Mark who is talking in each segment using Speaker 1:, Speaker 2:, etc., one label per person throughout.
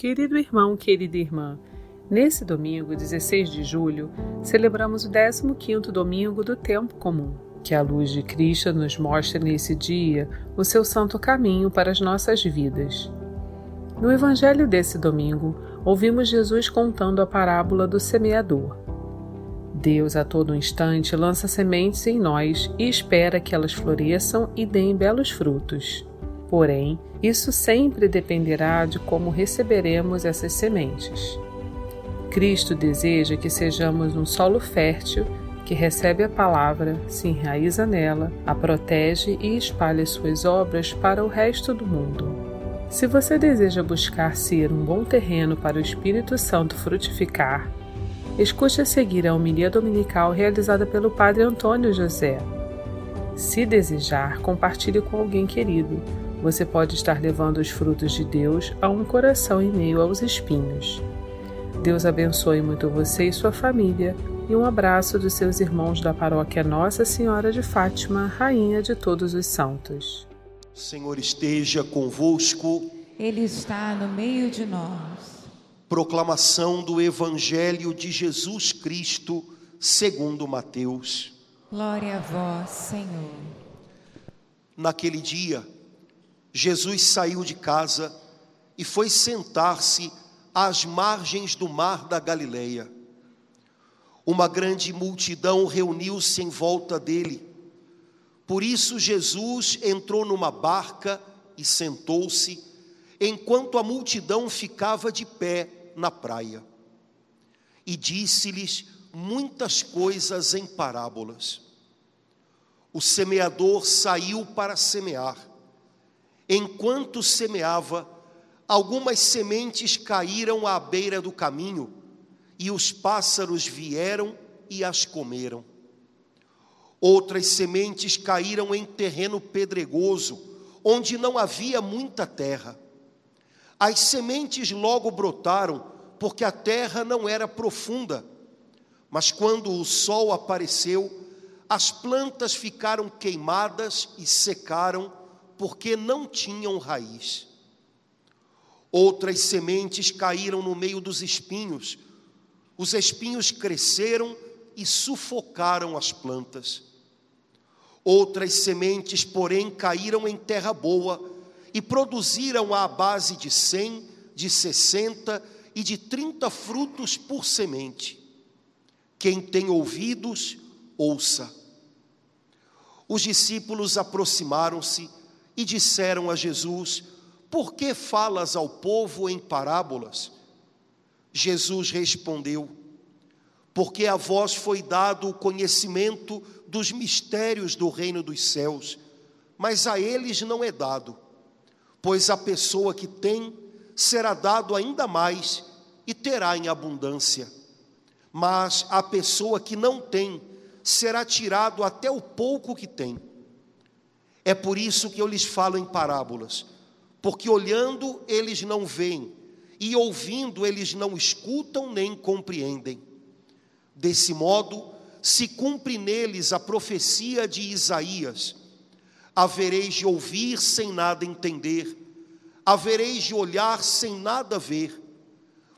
Speaker 1: Querido irmão, querida irmã, nesse domingo, 16 de julho, celebramos o 15º domingo do tempo comum. Que a luz de Cristo nos mostre nesse dia o seu santo caminho para as nossas vidas. No evangelho desse domingo, ouvimos Jesus contando a parábola do semeador. Deus a todo instante lança sementes em nós e espera que elas floresçam e deem belos frutos. Porém, isso sempre dependerá de como receberemos essas sementes. Cristo deseja que sejamos um solo fértil que recebe a palavra, se enraiza nela, a protege e espalha suas obras para o resto do mundo. Se você deseja buscar ser um bom terreno para o Espírito Santo frutificar, escute a seguir a homilia dominical realizada pelo Padre Antônio José. Se desejar, compartilhe com alguém querido você pode estar levando os frutos de Deus a um coração em meio aos espinhos. Deus abençoe muito você e sua família e um abraço dos seus irmãos da paróquia Nossa Senhora de Fátima, Rainha de todos os santos.
Speaker 2: Senhor esteja convosco.
Speaker 3: Ele está no meio de nós.
Speaker 2: Proclamação do Evangelho de Jesus Cristo, segundo Mateus.
Speaker 3: Glória a vós, Senhor.
Speaker 2: Naquele dia, Jesus saiu de casa e foi sentar-se às margens do mar da Galileia. Uma grande multidão reuniu-se em volta dele. Por isso Jesus entrou numa barca e sentou-se, enquanto a multidão ficava de pé na praia. E disse-lhes muitas coisas em parábolas. O semeador saiu para semear enquanto semeava, algumas sementes caíram à beira do caminho, e os pássaros vieram e as comeram. Outras sementes caíram em terreno pedregoso, onde não havia muita terra. As sementes logo brotaram, porque a terra não era profunda. Mas quando o sol apareceu, as plantas ficaram queimadas e secaram porque não tinham raiz. Outras sementes caíram no meio dos espinhos, os espinhos cresceram e sufocaram as plantas. Outras sementes, porém, caíram em terra boa e produziram à base de cem, de sessenta e de trinta frutos por semente. Quem tem ouvidos, ouça. Os discípulos aproximaram-se e disseram a Jesus: Por que falas ao povo em parábolas? Jesus respondeu: Porque a vós foi dado o conhecimento dos mistérios do reino dos céus, mas a eles não é dado. Pois a pessoa que tem será dado ainda mais e terá em abundância. Mas a pessoa que não tem será tirado até o pouco que tem. É por isso que eu lhes falo em parábolas, porque olhando eles não veem, e ouvindo eles não escutam nem compreendem. Desse modo, se cumpre neles a profecia de Isaías: havereis de ouvir sem nada entender, havereis de olhar sem nada ver,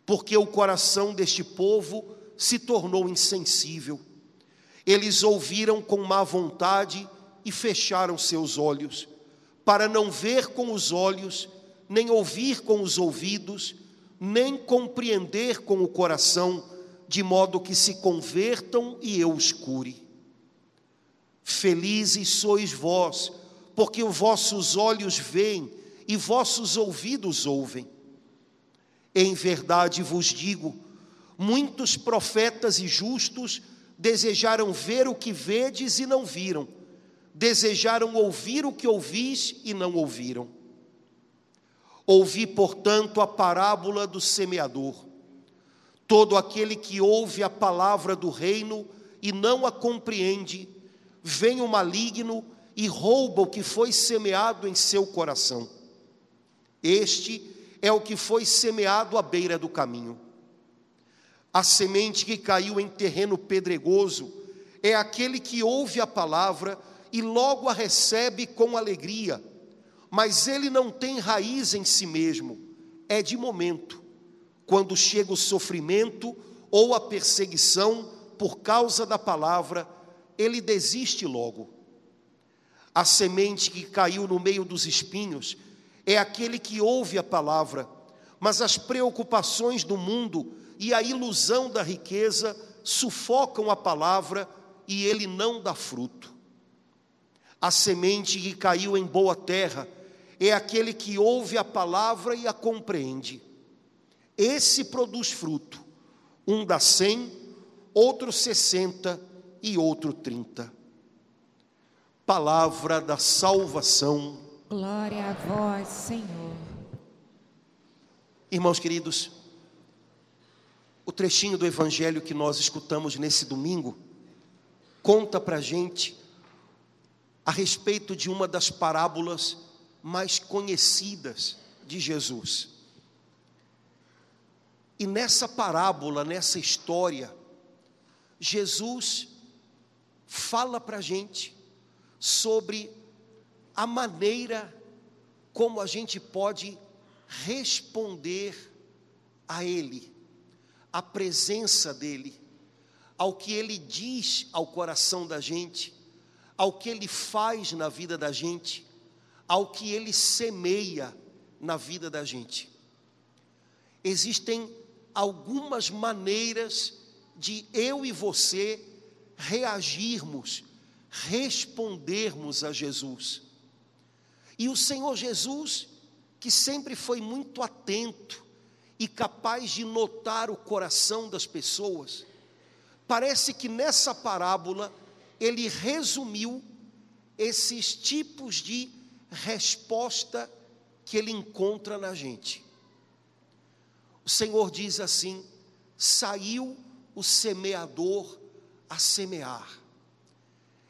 Speaker 2: porque o coração deste povo se tornou insensível. Eles ouviram com má vontade e fecharam seus olhos, para não ver com os olhos, nem ouvir com os ouvidos, nem compreender com o coração, de modo que se convertam e eu os cure. Felizes sois vós, porque os vossos olhos veem e vossos ouvidos ouvem. Em verdade vos digo, muitos profetas e justos desejaram ver o que vedes e não viram desejaram ouvir o que ouvis e não ouviram. Ouvi, portanto, a parábola do semeador. Todo aquele que ouve a palavra do reino e não a compreende, vem o maligno e rouba o que foi semeado em seu coração. Este é o que foi semeado à beira do caminho. A semente que caiu em terreno pedregoso é aquele que ouve a palavra e logo a recebe com alegria, mas ele não tem raiz em si mesmo, é de momento. quando chega o sofrimento ou a perseguição por causa da palavra, ele desiste logo. A semente que caiu no meio dos espinhos é aquele que ouve a palavra, mas as preocupações do mundo e a ilusão da riqueza sufocam a palavra e ele não dá fruto. A semente que caiu em boa terra é aquele que ouve a palavra e a compreende. Esse produz fruto, um dá cem, outro sessenta e outro trinta. Palavra da salvação.
Speaker 3: Glória a vós, Senhor.
Speaker 2: Irmãos queridos, o trechinho do evangelho que nós escutamos nesse domingo conta para gente a respeito de uma das parábolas mais conhecidas de Jesus. E nessa parábola, nessa história, Jesus fala para a gente sobre a maneira como a gente pode responder a Ele, à presença dEle, ao que Ele diz ao coração da gente, ao que Ele faz na vida da gente, ao que Ele semeia na vida da gente. Existem algumas maneiras de eu e você reagirmos, respondermos a Jesus. E o Senhor Jesus, que sempre foi muito atento e capaz de notar o coração das pessoas, parece que nessa parábola ele resumiu esses tipos de resposta que ele encontra na gente. O Senhor diz assim: saiu o semeador a semear.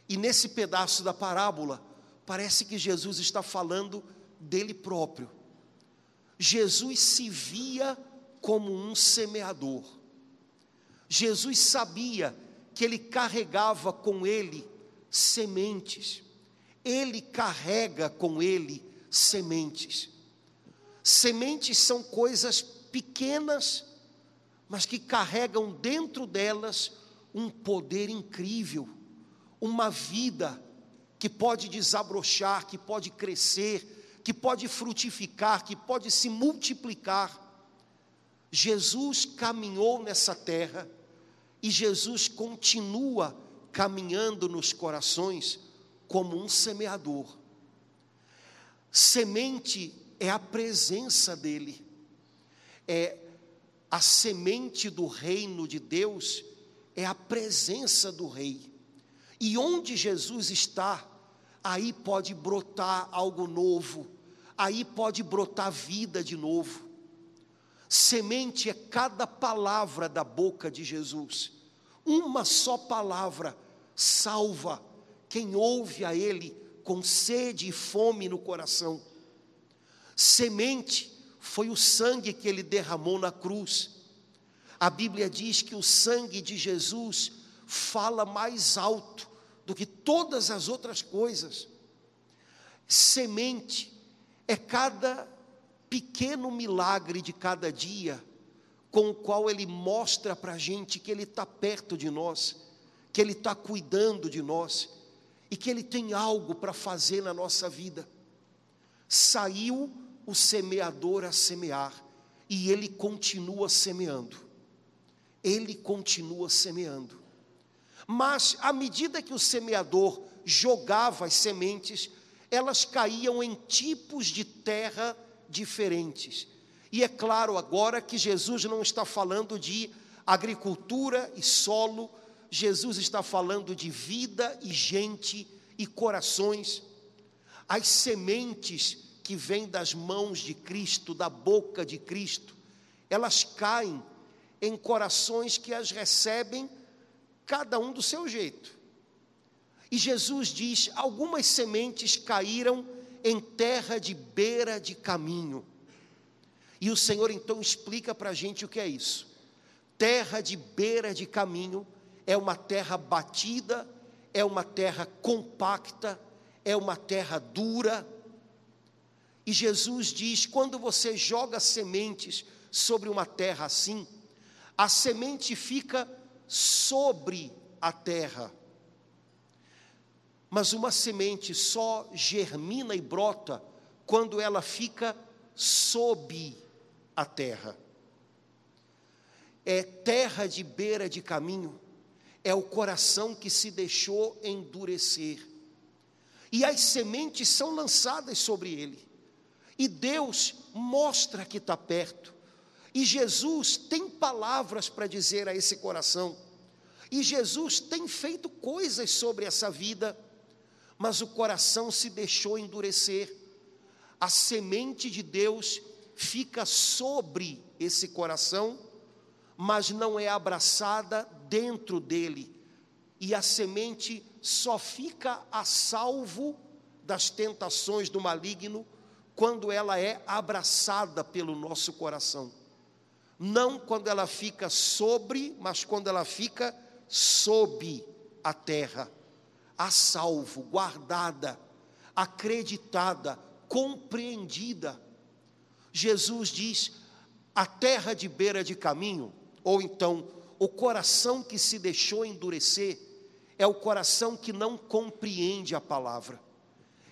Speaker 2: E nesse pedaço da parábola, parece que Jesus está falando dele próprio. Jesus se via como um semeador. Jesus sabia que ele carregava com ele sementes. Ele carrega com ele sementes. Sementes são coisas pequenas, mas que carregam dentro delas um poder incrível, uma vida que pode desabrochar, que pode crescer, que pode frutificar, que pode se multiplicar. Jesus caminhou nessa terra e Jesus continua caminhando nos corações como um semeador. Semente é a presença dele, é a semente do reino de Deus, é a presença do rei. E onde Jesus está, aí pode brotar algo novo, aí pode brotar vida de novo. Semente é cada palavra da boca de Jesus. Uma só palavra salva quem ouve a Ele com sede e fome no coração. Semente foi o sangue que Ele derramou na cruz. A Bíblia diz que o sangue de Jesus fala mais alto do que todas as outras coisas. Semente é cada pequeno milagre de cada dia, com o qual Ele mostra para a gente que Ele está perto de nós, que Ele está cuidando de nós e que Ele tem algo para fazer na nossa vida. Saiu o semeador a semear e Ele continua semeando. Ele continua semeando. Mas à medida que o semeador jogava as sementes, elas caíam em tipos de terra diferentes. E é claro agora que Jesus não está falando de agricultura e solo, Jesus está falando de vida e gente e corações. As sementes que vêm das mãos de Cristo, da boca de Cristo, elas caem em corações que as recebem, cada um do seu jeito. E Jesus diz: algumas sementes caíram em terra de beira de caminho. E o Senhor então explica para a gente o que é isso. Terra de beira de caminho é uma terra batida, é uma terra compacta, é uma terra dura. E Jesus diz: quando você joga sementes sobre uma terra assim, a semente fica sobre a terra. Mas uma semente só germina e brota quando ela fica sob a terra. É terra de beira de caminho, é o coração que se deixou endurecer. E as sementes são lançadas sobre ele. E Deus mostra que está perto. E Jesus tem palavras para dizer a esse coração. E Jesus tem feito coisas sobre essa vida, mas o coração se deixou endurecer. A semente de Deus fica sobre esse coração, mas não é abraçada dentro dele. E a semente só fica a salvo das tentações do maligno quando ela é abraçada pelo nosso coração. Não quando ela fica sobre, mas quando ela fica sob a terra, a salvo, guardada, acreditada, compreendida. Jesus diz: a terra de beira de caminho, ou então o coração que se deixou endurecer, é o coração que não compreende a palavra,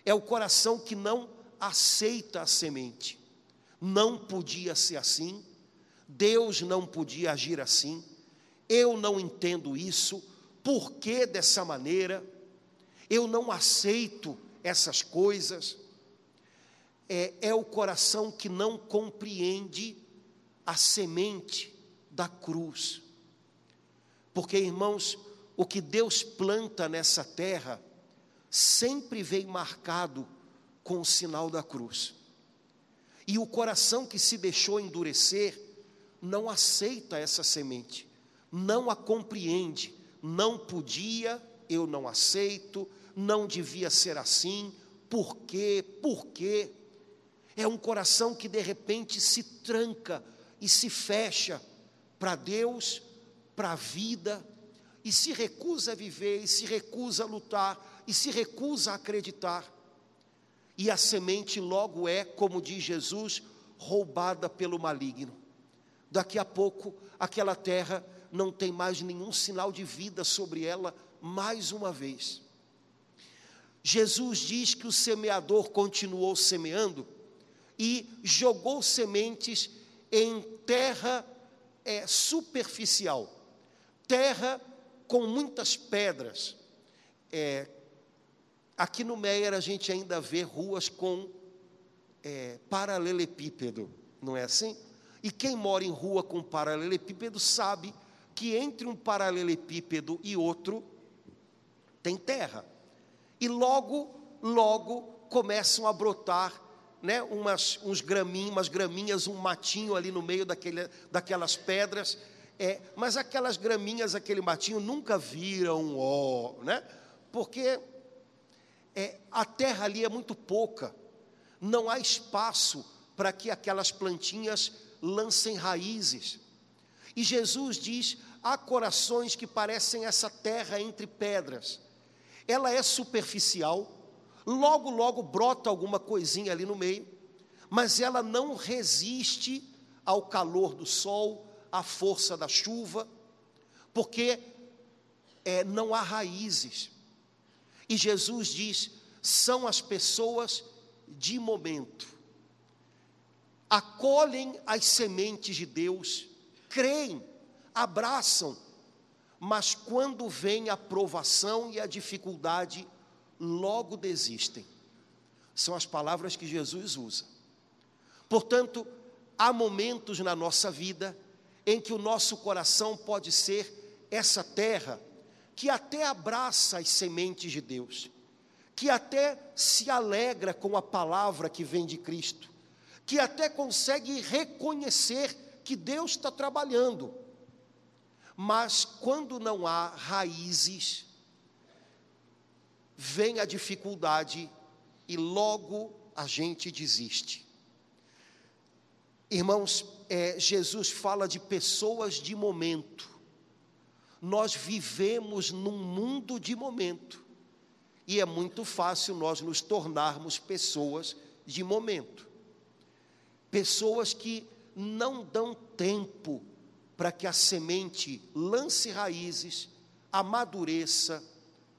Speaker 2: é o coração que não aceita a semente. Não podia ser assim, Deus não podia agir assim, eu não entendo isso, por que dessa maneira? Eu não aceito essas coisas. É, é o coração que não compreende a semente da cruz. Porque, irmãos, o que Deus planta nessa terra sempre vem marcado com o sinal da cruz. E o coração que se deixou endurecer não aceita essa semente, não a compreende, não podia, eu não aceito, não devia ser assim, por quê? Por quê? É um coração que de repente se tranca e se fecha para Deus, para a vida, e se recusa a viver, e se recusa a lutar, e se recusa a acreditar e a semente logo é, como diz Jesus, roubada pelo maligno. Daqui a pouco, aquela terra não tem mais nenhum sinal de vida sobre ela, mais uma vez. Jesus diz que o semeador continuou semeando e jogou sementes em terra é, superficial, terra com muitas pedras, é, Aqui no Meier a gente ainda vê ruas com é, paralelepípedo, não é assim? E quem mora em rua com paralelepípedo sabe que entre um paralelepípedo e outro tem terra. E logo, logo começam a brotar né, umas, uns graminhos, umas graminhas, um matinho ali no meio daquele, daquelas pedras. É, mas aquelas graminhas, aquele matinho nunca viram ó, né? Porque é, a terra ali é muito pouca, não há espaço para que aquelas plantinhas lancem raízes. E Jesus diz: há corações que parecem essa terra entre pedras, ela é superficial, logo, logo brota alguma coisinha ali no meio, mas ela não resiste ao calor do sol, à força da chuva, porque é, não há raízes. E Jesus diz: são as pessoas de momento, acolhem as sementes de Deus, creem, abraçam, mas quando vem a provação e a dificuldade, logo desistem. São as palavras que Jesus usa. Portanto, há momentos na nossa vida em que o nosso coração pode ser essa terra que até abraça as sementes de Deus, que até se alegra com a palavra que vem de Cristo, que até consegue reconhecer que Deus está trabalhando, mas quando não há raízes, vem a dificuldade e logo a gente desiste. Irmãos, é, Jesus fala de pessoas de momento, nós vivemos num mundo de momento. E é muito fácil nós nos tornarmos pessoas de momento. Pessoas que não dão tempo para que a semente lance raízes, amadureça,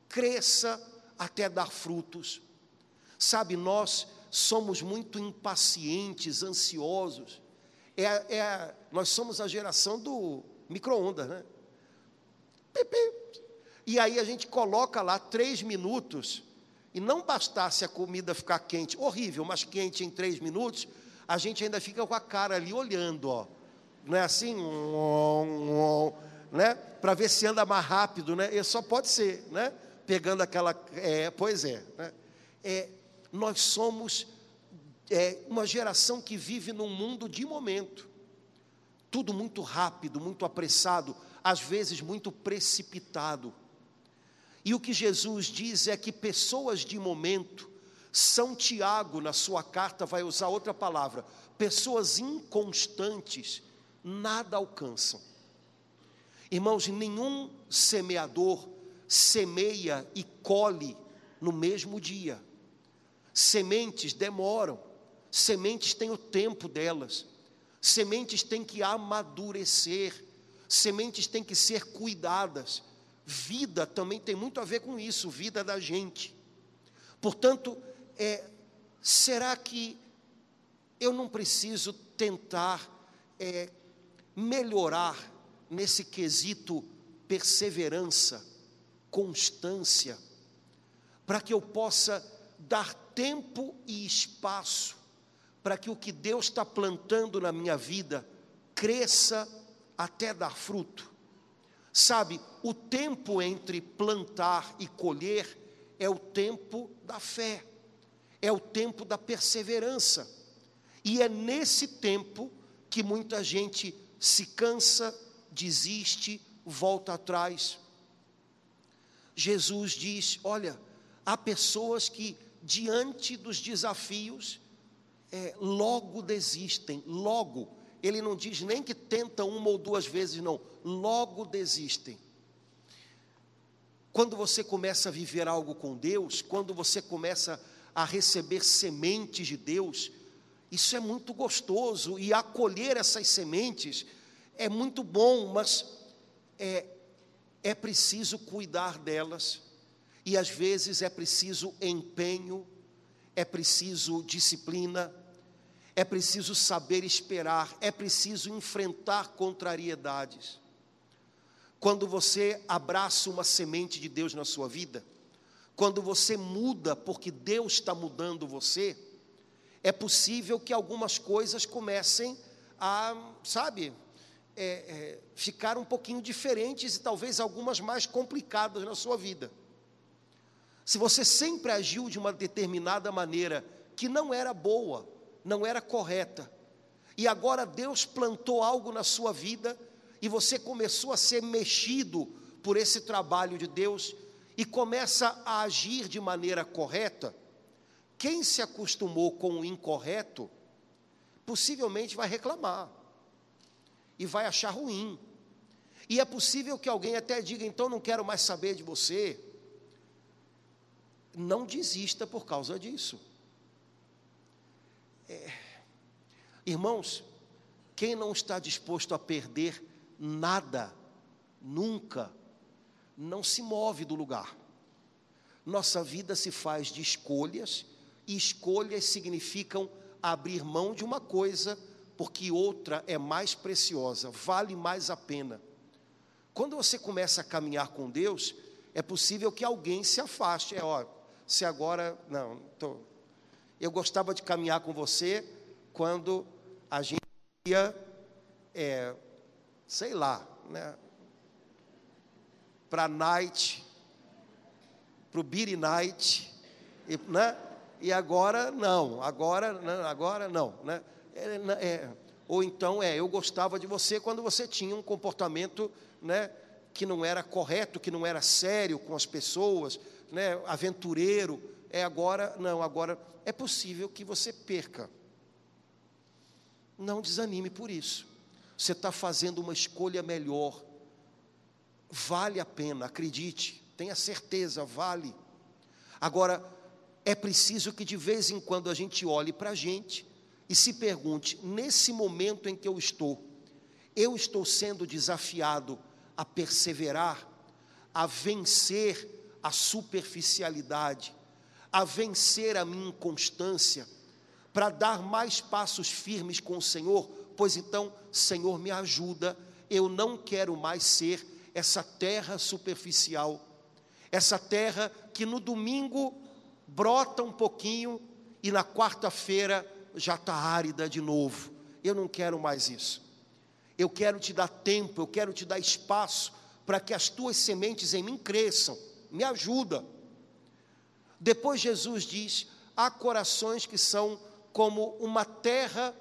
Speaker 2: cresça até dar frutos. Sabe, nós somos muito impacientes, ansiosos. É, é, nós somos a geração do micro-ondas, né? E aí a gente coloca lá três minutos, e não bastasse a comida ficar quente, horrível, mas quente em três minutos, a gente ainda fica com a cara ali olhando, ó. Não é assim? Né? Para ver se anda mais rápido, né? E só pode ser, né? Pegando aquela. É, pois é, né? é. Nós somos é, uma geração que vive num mundo de momento. Tudo muito rápido, muito apressado, às vezes muito precipitado. E o que Jesus diz é que pessoas de momento, São Tiago, na sua carta, vai usar outra palavra, pessoas inconstantes, nada alcançam. Irmãos, nenhum semeador semeia e colhe no mesmo dia. Sementes demoram, sementes têm o tempo delas, sementes têm que amadurecer, sementes têm que ser cuidadas. Vida também tem muito a ver com isso, vida da gente. Portanto, é, será que eu não preciso tentar é, melhorar nesse quesito perseverança, constância, para que eu possa dar tempo e espaço para que o que Deus está plantando na minha vida cresça até dar fruto. Sabe, o tempo entre plantar e colher é o tempo da fé, é o tempo da perseverança. E é nesse tempo que muita gente se cansa, desiste, volta atrás. Jesus diz: olha, há pessoas que, diante dos desafios, é, logo desistem, logo ele não diz nem que tentam uma ou duas vezes, não, logo desistem. Quando você começa a viver algo com Deus, quando você começa a receber sementes de Deus, isso é muito gostoso e acolher essas sementes é muito bom, mas é, é preciso cuidar delas e às vezes é preciso empenho, é preciso disciplina, é preciso saber esperar, é preciso enfrentar contrariedades. Quando você abraça uma semente de Deus na sua vida, quando você muda porque Deus está mudando você, é possível que algumas coisas comecem a, sabe, é, é, ficar um pouquinho diferentes e talvez algumas mais complicadas na sua vida. Se você sempre agiu de uma determinada maneira que não era boa, não era correta. E agora Deus plantou algo na sua vida e você começou a ser mexido por esse trabalho de Deus e começa a agir de maneira correta. Quem se acostumou com o incorreto, possivelmente vai reclamar e vai achar ruim. E é possível que alguém até diga: então não quero mais saber de você. Não desista por causa disso. É, irmãos, quem não está disposto a perder nada, nunca, não se move do lugar. Nossa vida se faz de escolhas, e escolhas significam abrir mão de uma coisa, porque outra é mais preciosa, vale mais a pena. Quando você começa a caminhar com Deus, é possível que alguém se afaste. É, ó, se agora, não, tô, eu gostava de caminhar com você quando a gente ia, é, sei lá, né, para night, para o beer night, né, e agora não, agora, não, agora não, né, é, é, ou então é, eu gostava de você quando você tinha um comportamento, né, que não era correto, que não era sério com as pessoas, né, aventureiro, é agora, não, agora é possível que você perca. Não desanime por isso. Você está fazendo uma escolha melhor. Vale a pena, acredite, tenha certeza, vale. Agora, é preciso que de vez em quando a gente olhe para a gente e se pergunte: nesse momento em que eu estou, eu estou sendo desafiado a perseverar, a vencer a superficialidade, a vencer a minha inconstância, para dar mais passos firmes com o Senhor, pois então, Senhor, me ajuda, eu não quero mais ser essa terra superficial, essa terra que no domingo brota um pouquinho e na quarta-feira já está árida de novo. Eu não quero mais isso. Eu quero te dar tempo, eu quero te dar espaço para que as tuas sementes em mim cresçam. Me ajuda. Depois Jesus diz: há corações que são como uma terra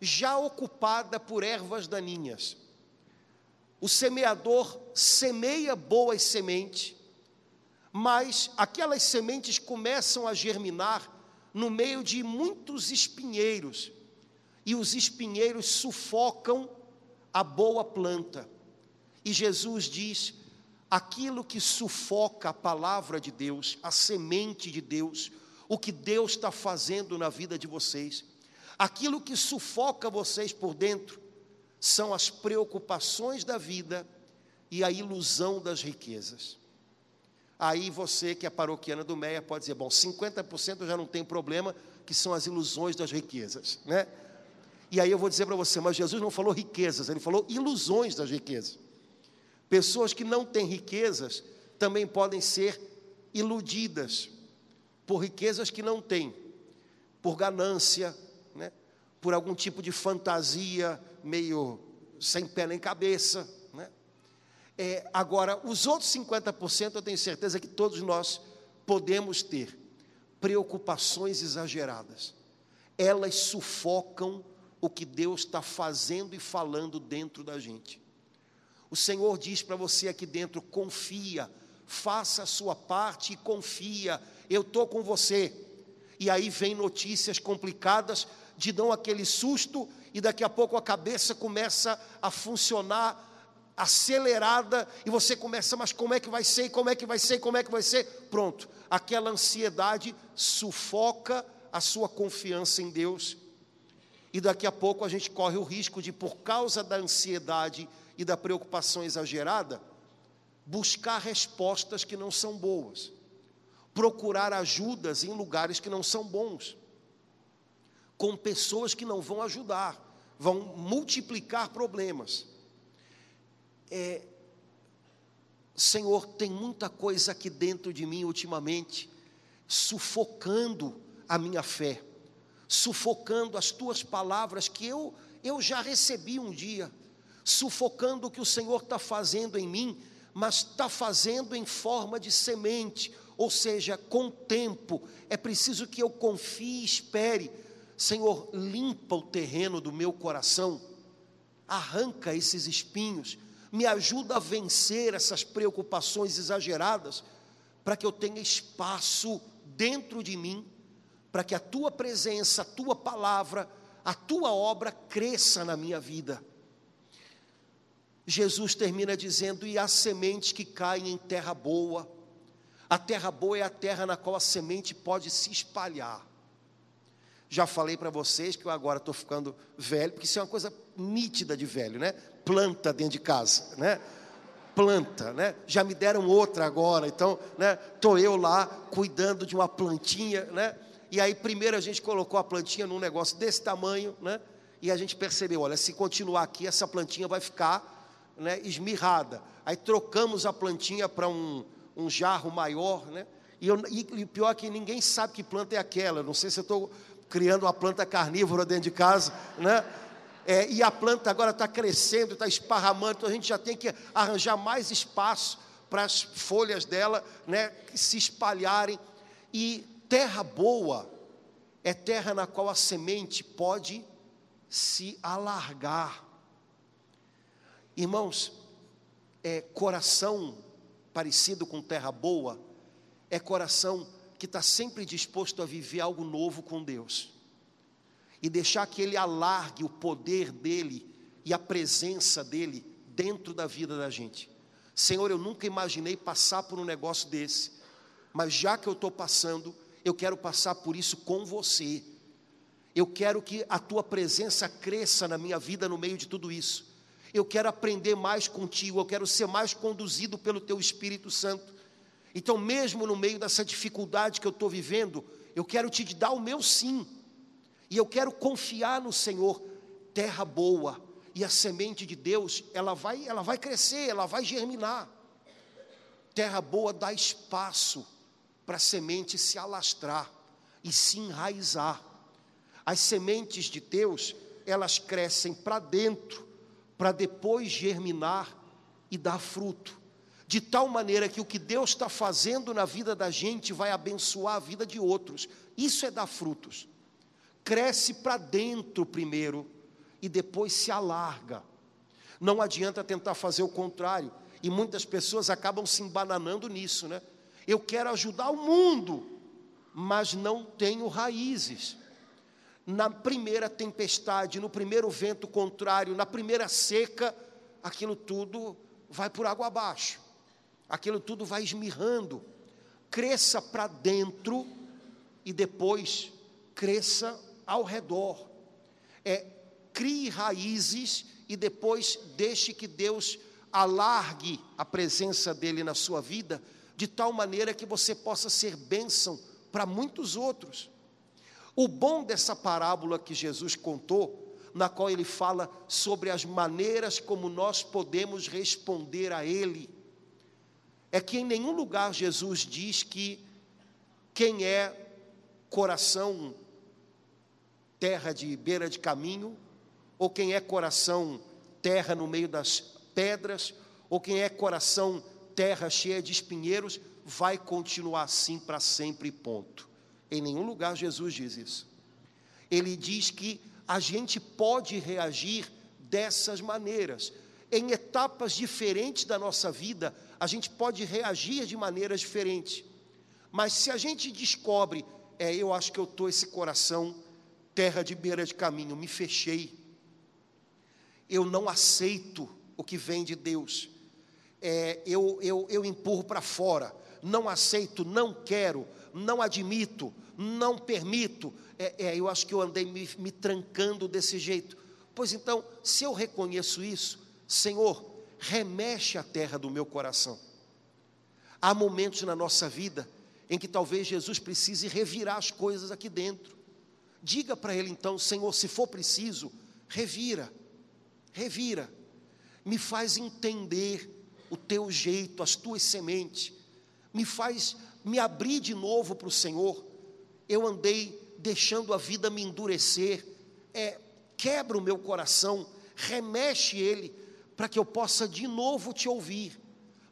Speaker 2: já ocupada por ervas daninhas. O semeador semeia boas sementes, mas aquelas sementes começam a germinar no meio de muitos espinheiros, e os espinheiros sufocam a boa planta. E Jesus diz: aquilo que sufoca a palavra de Deus, a semente de Deus, o que Deus está fazendo na vida de vocês, aquilo que sufoca vocês por dentro, são as preocupações da vida e a ilusão das riquezas. Aí você que é paroquiana do Meia pode dizer, bom, 50% já não tem problema, que são as ilusões das riquezas, né? E aí eu vou dizer para você, mas Jesus não falou riquezas, ele falou ilusões das riquezas. Pessoas que não têm riquezas também podem ser iludidas por riquezas que não têm, por ganância, né? por algum tipo de fantasia meio sem pé nem cabeça, é, agora, os outros 50% eu tenho certeza que todos nós podemos ter preocupações exageradas. Elas sufocam o que Deus está fazendo e falando dentro da gente. O Senhor diz para você aqui dentro: confia, faça a sua parte e confia, eu estou com você. E aí vem notícias complicadas de dar aquele susto, e daqui a pouco a cabeça começa a funcionar acelerada e você começa, mas como é que vai ser? Como é que vai ser? Como é que vai ser? Pronto, aquela ansiedade sufoca a sua confiança em Deus. E daqui a pouco a gente corre o risco de, por causa da ansiedade e da preocupação exagerada, buscar respostas que não são boas, procurar ajudas em lugares que não são bons, com pessoas que não vão ajudar, vão multiplicar problemas é, Senhor, tem muita coisa aqui dentro de mim ultimamente, sufocando a minha fé, sufocando as tuas palavras que eu, eu já recebi um dia, sufocando o que o Senhor está fazendo em mim, mas está fazendo em forma de semente, ou seja, com tempo, é preciso que eu confie e espere. Senhor, limpa o terreno do meu coração, arranca esses espinhos, me ajuda a vencer essas preocupações exageradas, para que eu tenha espaço dentro de mim, para que a tua presença, a tua palavra, a tua obra cresça na minha vida. Jesus termina dizendo: e há sementes que caem em terra boa. A terra boa é a terra na qual a semente pode se espalhar. Já falei para vocês que eu agora estou ficando velho, porque isso é uma coisa nítida de velho, né? Planta dentro de casa, né? Planta, né? Já me deram outra agora, então, né? Tô eu lá cuidando de uma plantinha, né? E aí primeiro a gente colocou a plantinha num negócio desse tamanho, né? E a gente percebeu, olha, se continuar aqui essa plantinha vai ficar, né? Esmirrada. Aí trocamos a plantinha para um, um jarro maior, né? E, eu, e, pior é que ninguém sabe que planta é aquela. Não sei se eu estou criando uma planta carnívora dentro de casa, né? É, e a planta agora está crescendo, está esparramando, então a gente já tem que arranjar mais espaço para as folhas dela né, se espalharem. E terra boa é terra na qual a semente pode se alargar. Irmãos, é, coração parecido com terra boa é coração que está sempre disposto a viver algo novo com Deus e deixar que Ele alargue o poder dEle e a presença dEle dentro da vida da gente. Senhor, eu nunca imaginei passar por um negócio desse, mas já que eu estou passando, eu quero passar por isso com você. Eu quero que a tua presença cresça na minha vida no meio de tudo isso. Eu quero aprender mais contigo, eu quero ser mais conduzido pelo teu Espírito Santo. Então, mesmo no meio dessa dificuldade que eu estou vivendo, eu quero te dar o meu sim. E eu quero confiar no Senhor, terra boa. E a semente de Deus, ela vai, ela vai crescer, ela vai germinar. Terra boa dá espaço para a semente se alastrar e se enraizar. As sementes de Deus, elas crescem para dentro, para depois germinar e dar fruto. De tal maneira que o que Deus está fazendo na vida da gente vai abençoar a vida de outros. Isso é dar frutos. Cresce para dentro primeiro e depois se alarga. Não adianta tentar fazer o contrário. E muitas pessoas acabam se embananando nisso, né? Eu quero ajudar o mundo, mas não tenho raízes. Na primeira tempestade, no primeiro vento contrário, na primeira seca, aquilo tudo vai por água abaixo, aquilo tudo vai esmirrando. Cresça para dentro e depois cresça ao redor. É, crie raízes e depois deixe que Deus alargue a presença dele na sua vida, de tal maneira que você possa ser bênção para muitos outros. O bom dessa parábola que Jesus contou, na qual ele fala sobre as maneiras como nós podemos responder a Ele, é que em nenhum lugar Jesus diz que quem é coração terra de beira de caminho, ou quem é coração terra no meio das pedras, ou quem é coração terra cheia de espinheiros, vai continuar assim para sempre, ponto. Em nenhum lugar Jesus diz isso. Ele diz que a gente pode reagir dessas maneiras. Em etapas diferentes da nossa vida, a gente pode reagir de maneiras diferentes. Mas se a gente descobre, é, eu acho que eu estou esse coração, terra de beira de caminho, me fechei. Eu não aceito o que vem de Deus. É, eu, eu, eu empurro para fora não aceito, não quero, não admito, não permito. É, é, eu acho que eu andei me, me trancando desse jeito. Pois então, se eu reconheço isso, Senhor, remexe a terra do meu coração. Há momentos na nossa vida em que talvez Jesus precise revirar as coisas aqui dentro. Diga para Ele então, Senhor, se for preciso, revira, revira, me faz entender o teu jeito, as tuas sementes me faz me abrir de novo para o Senhor. Eu andei deixando a vida me endurecer, é, quebra o meu coração, remexe ele, para que eu possa de novo te ouvir,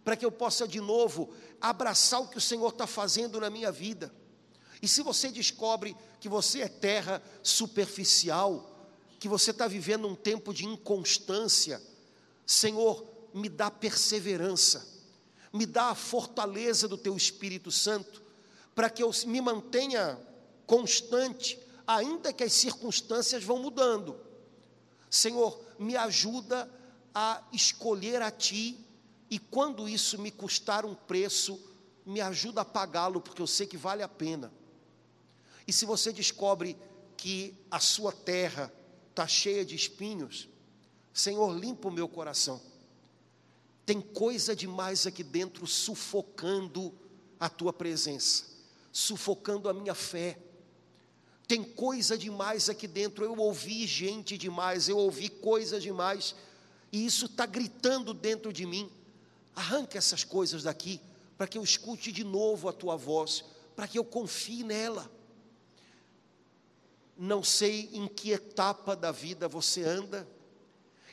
Speaker 2: para que eu possa de novo abraçar o que o Senhor está fazendo na minha vida. E se você descobre que você é terra superficial, que você está vivendo um tempo de inconstância, Senhor, me dá perseverança me dá a fortaleza do teu Espírito Santo, para que eu me mantenha constante, ainda que as circunstâncias vão mudando. Senhor, me ajuda a escolher a Ti, e quando isso me custar um preço, me ajuda a pagá-lo, porque eu sei que vale a pena. E se você descobre que a sua terra está cheia de espinhos, Senhor, limpa o meu coração tem coisa demais aqui dentro sufocando a tua presença, sufocando a minha fé. Tem coisa demais aqui dentro. Eu ouvi gente demais, eu ouvi coisas demais, e isso está gritando dentro de mim. Arranca essas coisas daqui, para que eu escute de novo a tua voz, para que eu confie nela. Não sei em que etapa da vida você anda,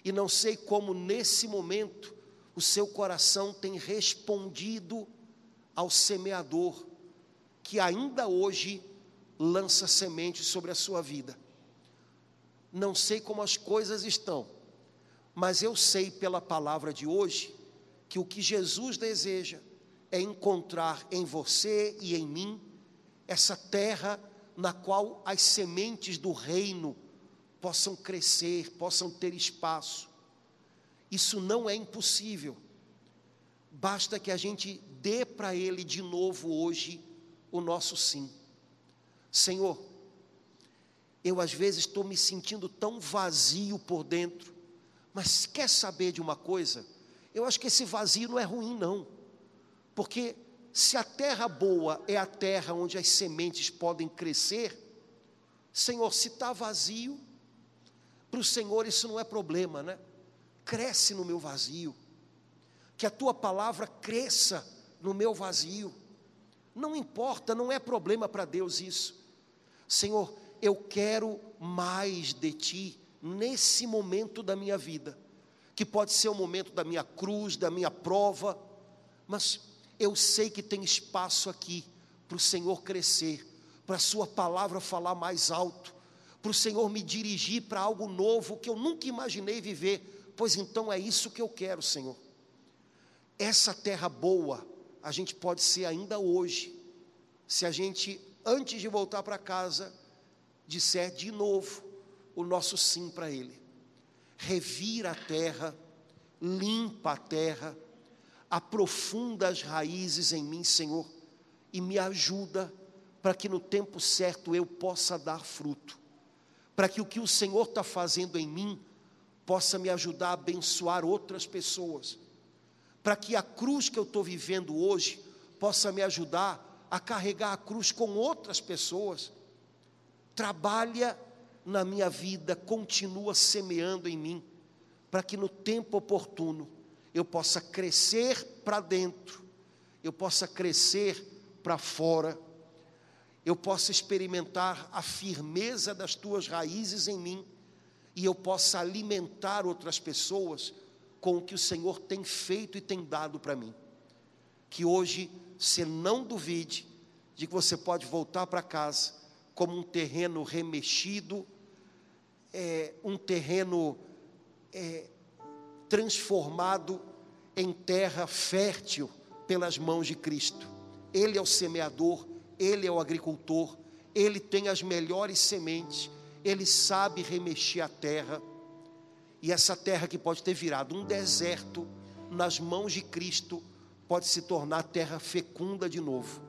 Speaker 2: e não sei como nesse momento o seu coração tem respondido ao semeador, que ainda hoje lança semente sobre a sua vida. Não sei como as coisas estão, mas eu sei pela palavra de hoje que o que Jesus deseja é encontrar em você e em mim essa terra na qual as sementes do reino possam crescer, possam ter espaço. Isso não é impossível. Basta que a gente dê para Ele de novo hoje o nosso sim. Senhor, Eu às vezes estou me sentindo tão vazio por dentro. Mas quer saber de uma coisa? Eu acho que esse vazio não é ruim, não. Porque se a terra boa é a terra onde as sementes podem crescer, Senhor, se está vazio, para o Senhor isso não é problema, né? Cresce no meu vazio, que a tua palavra cresça no meu vazio. Não importa, não é problema para Deus isso. Senhor, eu quero mais de ti nesse momento da minha vida, que pode ser o momento da minha cruz, da minha prova, mas eu sei que tem espaço aqui para o Senhor crescer, para a Sua palavra falar mais alto, para o Senhor me dirigir para algo novo que eu nunca imaginei viver, pois então é isso que eu quero, Senhor. Essa terra boa, a gente pode ser ainda hoje, se a gente, antes de voltar para casa, disser de novo o nosso sim para Ele. Revira a terra, limpa a terra, aprofunda as raízes em mim, Senhor, e me ajuda para que no tempo certo eu possa dar fruto, para que o que o Senhor está fazendo em mim possa me ajudar a abençoar outras pessoas, para que a cruz que eu estou vivendo hoje possa me ajudar a carregar a cruz com outras pessoas. Trabalha na minha vida, continua semeando em mim, para que no tempo oportuno eu possa crescer para dentro, eu possa crescer para fora, eu possa experimentar a firmeza das tuas raízes em mim e eu possa alimentar outras pessoas com o que o Senhor tem feito e tem dado para mim. Que hoje você não duvide de que você pode voltar para casa como um terreno remexido, é, um terreno é, transformado em terra fértil pelas mãos de Cristo. Ele é o semeador, ele é o agricultor, ele tem as melhores sementes, ele sabe remexer a terra. E essa terra que pode ter virado um deserto, nas mãos de Cristo, pode se tornar terra fecunda de novo.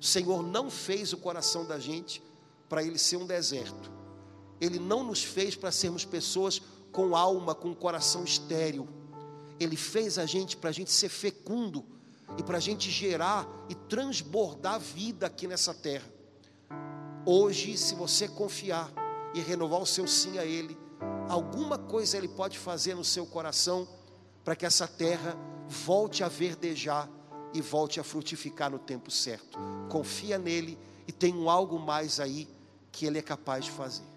Speaker 2: O Senhor não fez o coração da gente para ele ser um deserto. Ele não nos fez para sermos pessoas com alma, com coração estéril. Ele fez a gente para a gente ser fecundo e para a gente gerar e transbordar vida aqui nessa terra. Hoje, se você confiar e renovar o seu sim a Ele, alguma coisa Ele pode fazer no seu coração para que essa terra volte a verdejar e volte a frutificar no tempo certo. Confia nele e tem um algo mais aí que Ele é capaz de fazer.